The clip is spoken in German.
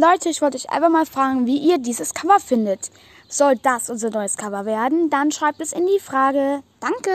Leute, ich wollte euch einfach mal fragen, wie ihr dieses Cover findet. Soll das unser neues Cover werden? Dann schreibt es in die Frage. Danke!